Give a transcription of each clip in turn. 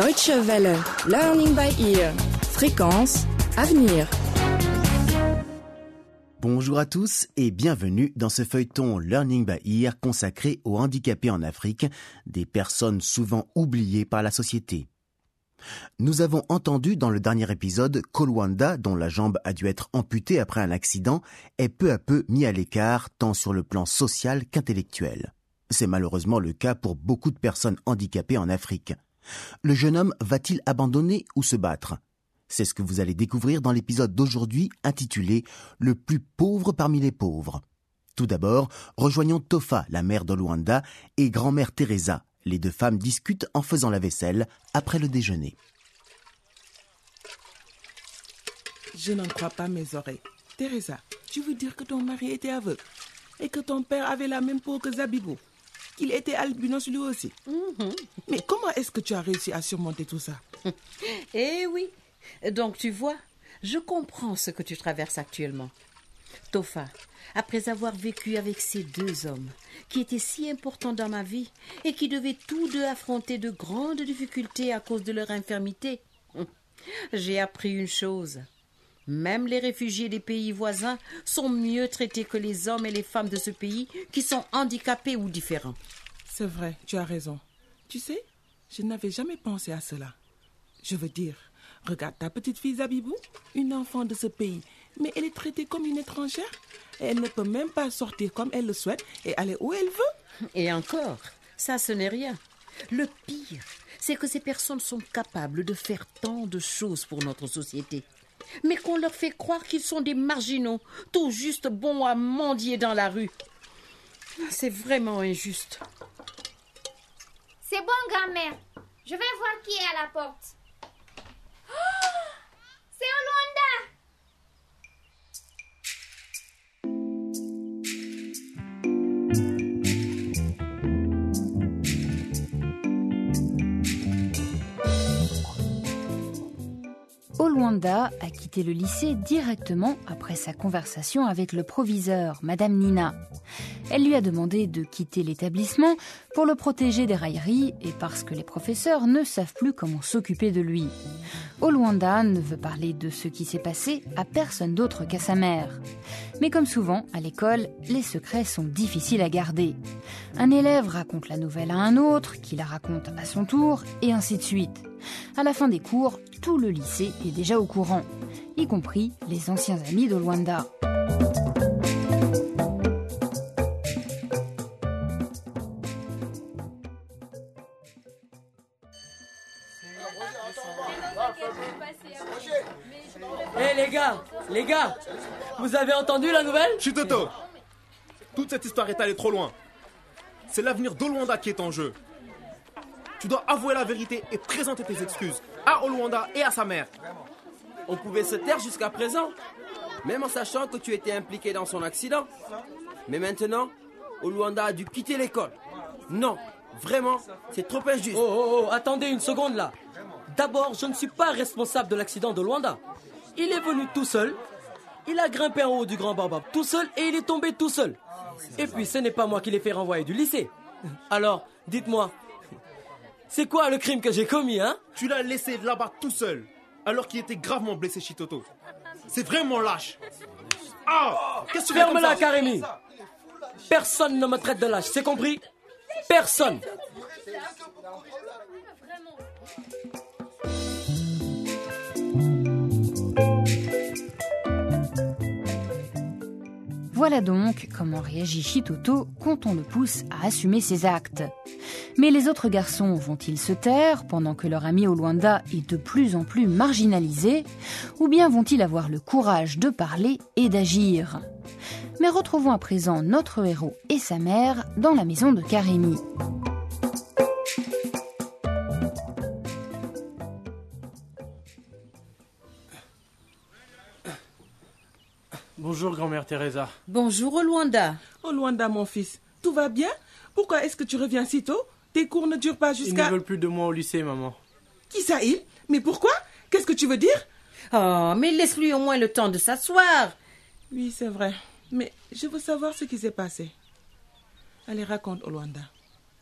Deutsche Welle, Learning by Ear, Fréquence, Avenir. Bonjour à tous et bienvenue dans ce feuilleton Learning by Ear consacré aux handicapés en Afrique, des personnes souvent oubliées par la société. Nous avons entendu dans le dernier épisode qu'Olwanda, dont la jambe a dû être amputée après un accident, est peu à peu mis à l'écart tant sur le plan social qu'intellectuel. C'est malheureusement le cas pour beaucoup de personnes handicapées en Afrique. Le jeune homme va-t-il abandonner ou se battre? C'est ce que vous allez découvrir dans l'épisode d'aujourd'hui intitulé Le plus pauvre parmi les pauvres. Tout d'abord, rejoignons Tofa, la mère d'Olwanda, et grand-mère Teresa. Les deux femmes discutent en faisant la vaisselle après le déjeuner. Je n'en crois pas mes oreilles. Teresa, tu veux dire que ton mari était aveugle et que ton père avait la même peau que Zabibou? Qu'il était albinos lui aussi Mais comment est-ce que tu as réussi à surmonter tout ça? Eh oui. Donc tu vois, je comprends ce que tu traverses actuellement. Tofa, après avoir vécu avec ces deux hommes, qui étaient si importants dans ma vie et qui devaient tous deux affronter de grandes difficultés à cause de leur infirmité, j'ai appris une chose. Même les réfugiés des pays voisins sont mieux traités que les hommes et les femmes de ce pays qui sont handicapés ou différents. C'est vrai, tu as raison. Tu sais, je n'avais jamais pensé à cela. Je veux dire, regarde ta petite fille Zabibou, une enfant de ce pays, mais elle est traitée comme une étrangère. Et elle ne peut même pas sortir comme elle le souhaite et aller où elle veut. Et encore, ça ce n'est rien. Le pire, c'est que ces personnes sont capables de faire tant de choses pour notre société. Mais qu'on leur fait croire qu'ils sont des marginaux, tout juste bons à mendier dans la rue. C'est vraiment injuste. C'est bon, grand-mère. Je vais voir qui est à la porte. Oh, c'est Olwanda. Olwanda a quitté le lycée directement après sa conversation avec le proviseur, Madame Nina. Elle lui a demandé de quitter l'établissement pour le protéger des railleries et parce que les professeurs ne savent plus comment s'occuper de lui. Olwanda ne veut parler de ce qui s'est passé à personne d'autre qu'à sa mère. Mais comme souvent, à l'école, les secrets sont difficiles à garder. Un élève raconte la nouvelle à un autre, qui la raconte à son tour, et ainsi de suite. À la fin des cours, tout le lycée est déjà au courant, y compris les anciens amis d'Olwanda. Les gars, vous avez entendu la nouvelle? Chitoto Toute cette histoire est allée trop loin. C'est l'avenir d'Olwanda qui est en jeu. Tu dois avouer la vérité et présenter tes excuses à Olwanda et à sa mère. On pouvait se taire jusqu'à présent, même en sachant que tu étais impliqué dans son accident. Mais maintenant, Oluanda a dû quitter l'école. Non, vraiment, c'est trop injuste. Oh, oh, oh, attendez une seconde là. D'abord, je ne suis pas responsable de l'accident de Luanda. Il est venu tout seul, il a grimpé en haut du grand baobab tout seul et il est tombé tout seul. Et puis, ce n'est pas moi qui l'ai fait renvoyer du lycée. Alors, dites-moi, c'est quoi le crime que j'ai commis, hein? Tu l'as laissé là-bas tout seul, alors qu'il était gravement blessé, Chitoto. C'est vraiment lâche. Ah Qu'est-ce que tu Ferme-la, ça? Karemi. Personne ne me traite de lâche, c'est compris? Personne. Voilà donc comment réagit Chitoto quand on le pousse à assumer ses actes. Mais les autres garçons vont-ils se taire pendant que leur ami Olwanda est de plus en plus marginalisé Ou bien vont-ils avoir le courage de parler et d'agir? Mais retrouvons à présent notre héros et sa mère dans la maison de Karemi. Bonjour grand-mère Teresa. Bonjour Olwanda. Olwanda, mon fils, tout va bien? Pourquoi est-ce que tu reviens si tôt? Tes cours ne durent pas Ils ne jusqu'à... veulent plus de moi au lycée, maman. Qui ça, il? Mais pourquoi? Qu'est-ce que tu veux dire? Oh, mais laisse-lui au moins le temps de s'asseoir. Oui, c'est vrai. Mais je veux savoir ce qui s'est passé. Allez, raconte, Olwanda.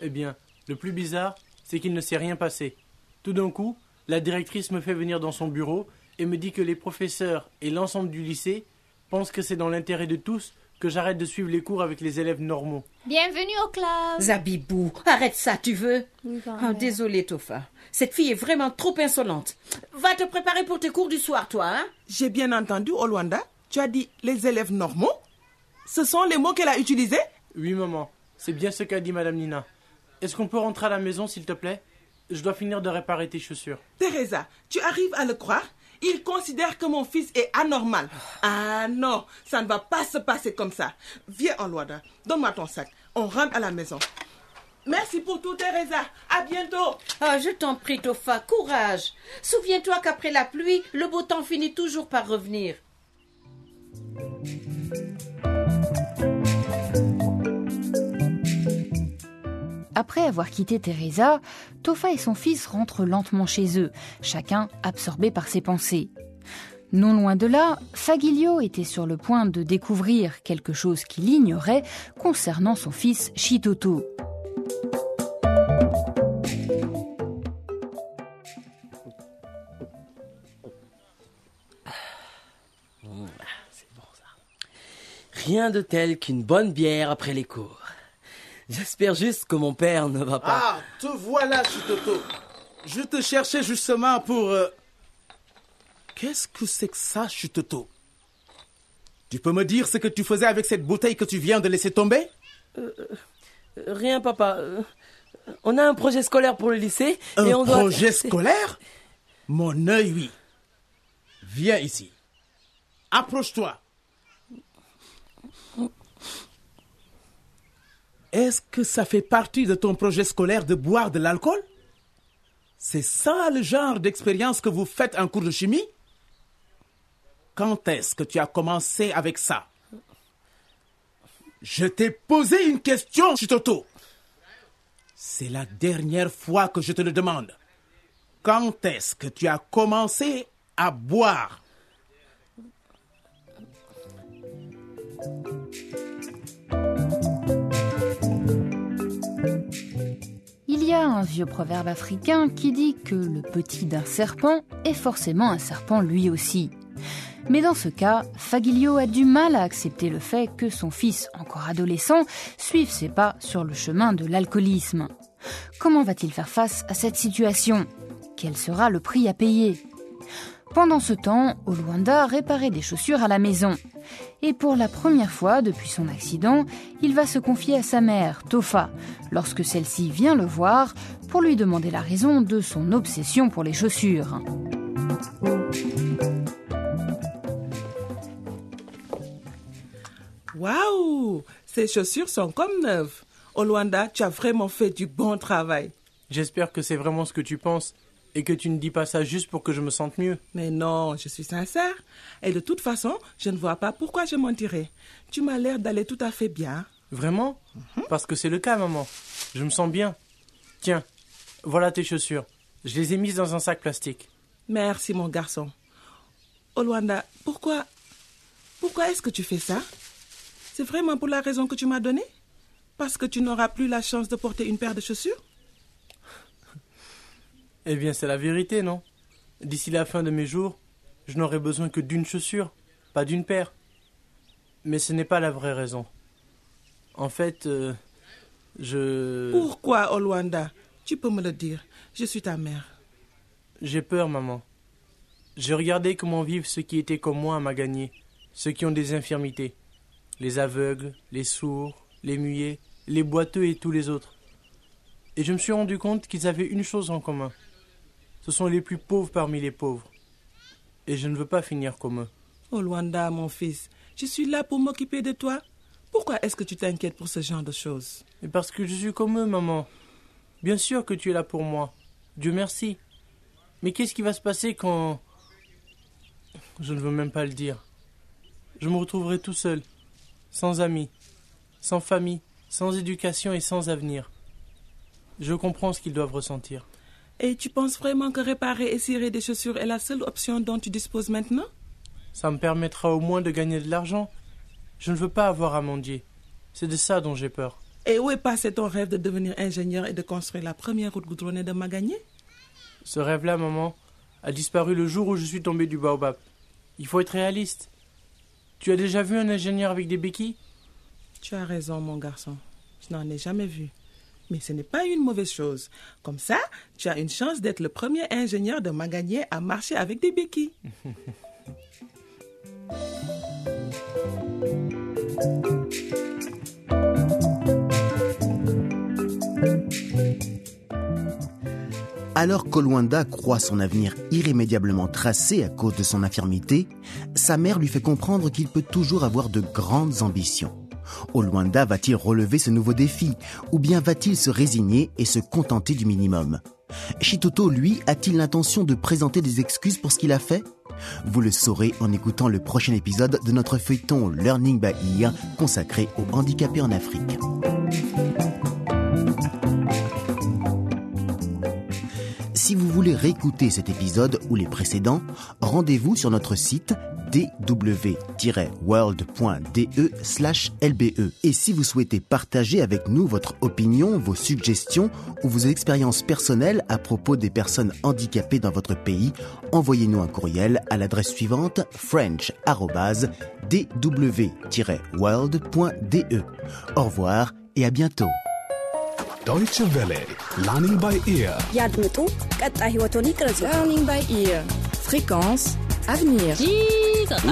Eh bien, le plus bizarre, c'est qu'il ne s'est rien passé. Tout d'un coup, la directrice me fait venir dans son bureau et me dit que les professeurs et l'ensemble du lycée pensent que c'est dans l'intérêt de tous que j'arrête de suivre les cours avec les élèves normaux. Bienvenue au club. Zabibou, arrête ça, tu veux Oui, grand-mère. Ah, Désolée, Tofa. Cette fille est vraiment trop insolente. Va te préparer pour tes cours du soir, toi, hein? J'ai bien entendu, Olwanda. Tu as dit les élèves normaux? Ce sont les mots qu'elle a utilisés? Oui, maman, c'est bien ce qu'a dit Madame Nina. Est-ce qu'on peut rentrer à la maison, s'il te plaît? Je dois finir de réparer tes chaussures. Teresa, tu arrives à le croire? Il considère que mon fils est anormal. Ah non, ça ne va pas se passer comme ça. Viens, Olwanda, donne-moi ton sac. On rentre à la maison. Merci pour tout, Teresa. À bientôt. Ah, je t'en prie, Tofa, courage. Souviens-toi qu'après la pluie, le beau temps finit toujours par revenir. Après avoir quitté Teresa, Tofa et son fils rentrent lentement chez eux, chacun absorbé par ses pensées. Non loin de là, Fagilio était sur le point de découvrir quelque chose qu'il ignorait concernant son fils Chitoto. Rien de tel qu'une bonne bière après les cours. J'espère juste que mon père ne va pas. Ah, te voilà, Chitoto. Je te cherchais justement pour... euh, Qu'est-ce que c'est que ça, Chitoto Tu peux me dire ce que tu faisais avec cette bouteille que tu viens de laisser tomber? Euh, Rien, papa. Euh, On a un projet scolaire pour le lycée Un et on doit. projet scolaire? Mon œil, oui. Viens ici. Approche-toi. Est-ce que ça fait partie de ton projet scolaire de boire de l'alcool? C'est ça le genre d'expérience que vous faites en cours de chimie? Quand est-ce que tu as commencé avec ça? Je t'ai posé une question, Chitoto. C'est la dernière fois que je te le demande. Quand est-ce que tu as commencé à boire? Vieux proverbe africain qui dit que le petit d'un serpent est forcément un serpent lui aussi. Mais dans ce cas, Fagilio a du mal à accepter le fait que son fils, encore adolescent, suive ses pas sur le chemin de l'alcoolisme. Comment va-t-il faire face à cette situation? Quel sera le prix à payer? Pendant ce temps, Oluwanda réparait des chaussures à la maison. Et pour la première fois depuis son accident, il va se confier à sa mère, Tofa, lorsque celle-ci vient le voir pour lui demander la raison de son obsession pour les chaussures. Waouh Ces chaussures sont comme neuves. Olwanda, tu as vraiment fait du bon travail. J'espère que c'est vraiment ce que tu penses et que tu ne dis pas ça juste pour que je me sente mieux. Mais non, je suis sincère. Et de toute façon, je ne vois pas pourquoi je mentirais. Tu m'as l'air d'aller tout à fait bien. Vraiment Parce que c'est le cas, maman. Je me sens bien. Tiens, voilà tes chaussures. Je les ai mises dans un sac plastique. Merci, mon garçon. Olwanda, pourquoi. Pourquoi est-ce que tu fais ça? C'est vraiment pour la raison que tu m'as donnée? Parce que tu n'auras plus la chance de porter une paire de chaussures? Eh bien, c'est la vérité, non? D'ici la fin de mes jours, je n'aurai besoin que d'une chaussure, pas d'une paire. Mais ce n'est pas la vraie raison. En fait, euh, je... Pourquoi, Olwanda Tu peux me le dire. Je suis ta mère. J'ai peur, maman. J'ai regardé comment vivent ceux qui étaient comme moi à Magagné, ceux qui ont des infirmités. Les aveugles, les sourds, les muets, les boiteux et tous les autres. Et je me suis rendu compte qu'ils avaient une chose en commun. Ce sont les plus pauvres parmi les pauvres. Et je ne veux pas finir comme eux. Olwanda, mon fils, je suis là pour m'occuper de toi. Pourquoi est-ce que tu t'inquiètes pour ce genre de choses? Mais parce que je suis comme eux, maman. Bien sûr que tu es là pour moi. Dieu merci. Mais qu'est-ce qui va se passer quand... Je ne veux même pas le dire. Je me retrouverai tout seul, sans amis, sans famille, sans éducation et sans avenir. Je comprends ce qu'ils doivent ressentir. Et tu penses vraiment que réparer et cirer des chaussures est la seule option dont tu disposes maintenant? Ça me permettra au moins de gagner de l'argent. Je ne veux pas avoir à mendier. C'est de ça dont j'ai peur. Et où est passé ton rêve de devenir ingénieur et de construire la première route goudronnée de Magagné Ce rêve-là, maman, a disparu le jour où je suis tombé du baobab. Il faut être réaliste. Tu as déjà vu un ingénieur avec des béquilles? Tu as raison, mon garçon. Je n'en ai jamais vu. Mais ce n'est pas une mauvaise chose. Comme ça, tu as une chance d'être le premier ingénieur de Maganier à marcher avec des béquilles. Alors qu'Oluanda croit son avenir irrémédiablement tracé à cause de son infirmité, sa mère lui fait comprendre qu'il peut toujours avoir de grandes ambitions. Oluanda va-t-il relever ce nouveau défi ou bien va-t-il se résigner et se contenter du minimum? Chitoto, lui, a-t-il l'intention de présenter des excuses pour ce qu'il a fait? Vous le saurez en écoutant le prochain épisode de notre feuilleton Learning by Ear consacré aux handicapés en Afrique. Si vous voulez réécouter cet épisode ou les précédents, rendez-vous sur notre site dw-world.de/lbe. Et si vous souhaitez partager avec nous votre opinion, vos suggestions ou vos expériences personnelles à propos des personnes handicapées dans votre pays, envoyez-nous un courriel à l'adresse suivante french@dw-world.de. Au revoir et à bientôt. Deutsche Welle, Learning by Ear. ያድምጡ፣ ቀጣይ ህይወቶን ይቅረጹ። Learning by ear. Fréquence avenir.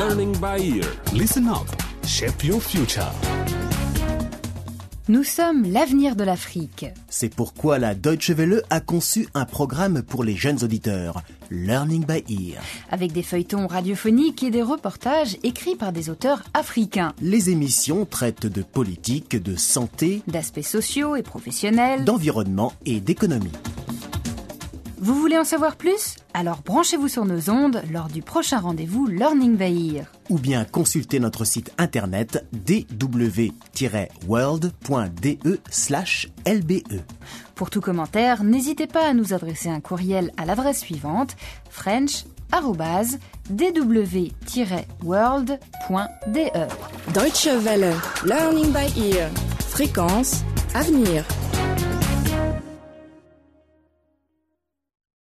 Learning by ear. Listen up. Shape your future. Nous sommes l'avenir de l'Afrique. C'est pourquoi la Deutsche Welle a conçu un programme pour les jeunes auditeurs, Learning by Ear. Avec des feuilletons radiophoniques et des reportages écrits par des auteurs africains. Les émissions traitent de politique, de santé, D'aspects sociaux et professionnels. d'environnement et d'économie. Vous voulez en savoir plus? Alors branchez-vous sur nos ondes lors du prochain rendez-vous Learning by Ear. Ou bien consultez notre site internet dw-world.de/lbe. Pour tout commentaire, n'hésitez pas à nous adresser un courriel à l'adresse suivante french@dw-world.de. Deutsche Welle. Learning by ear. Fréquence avenir.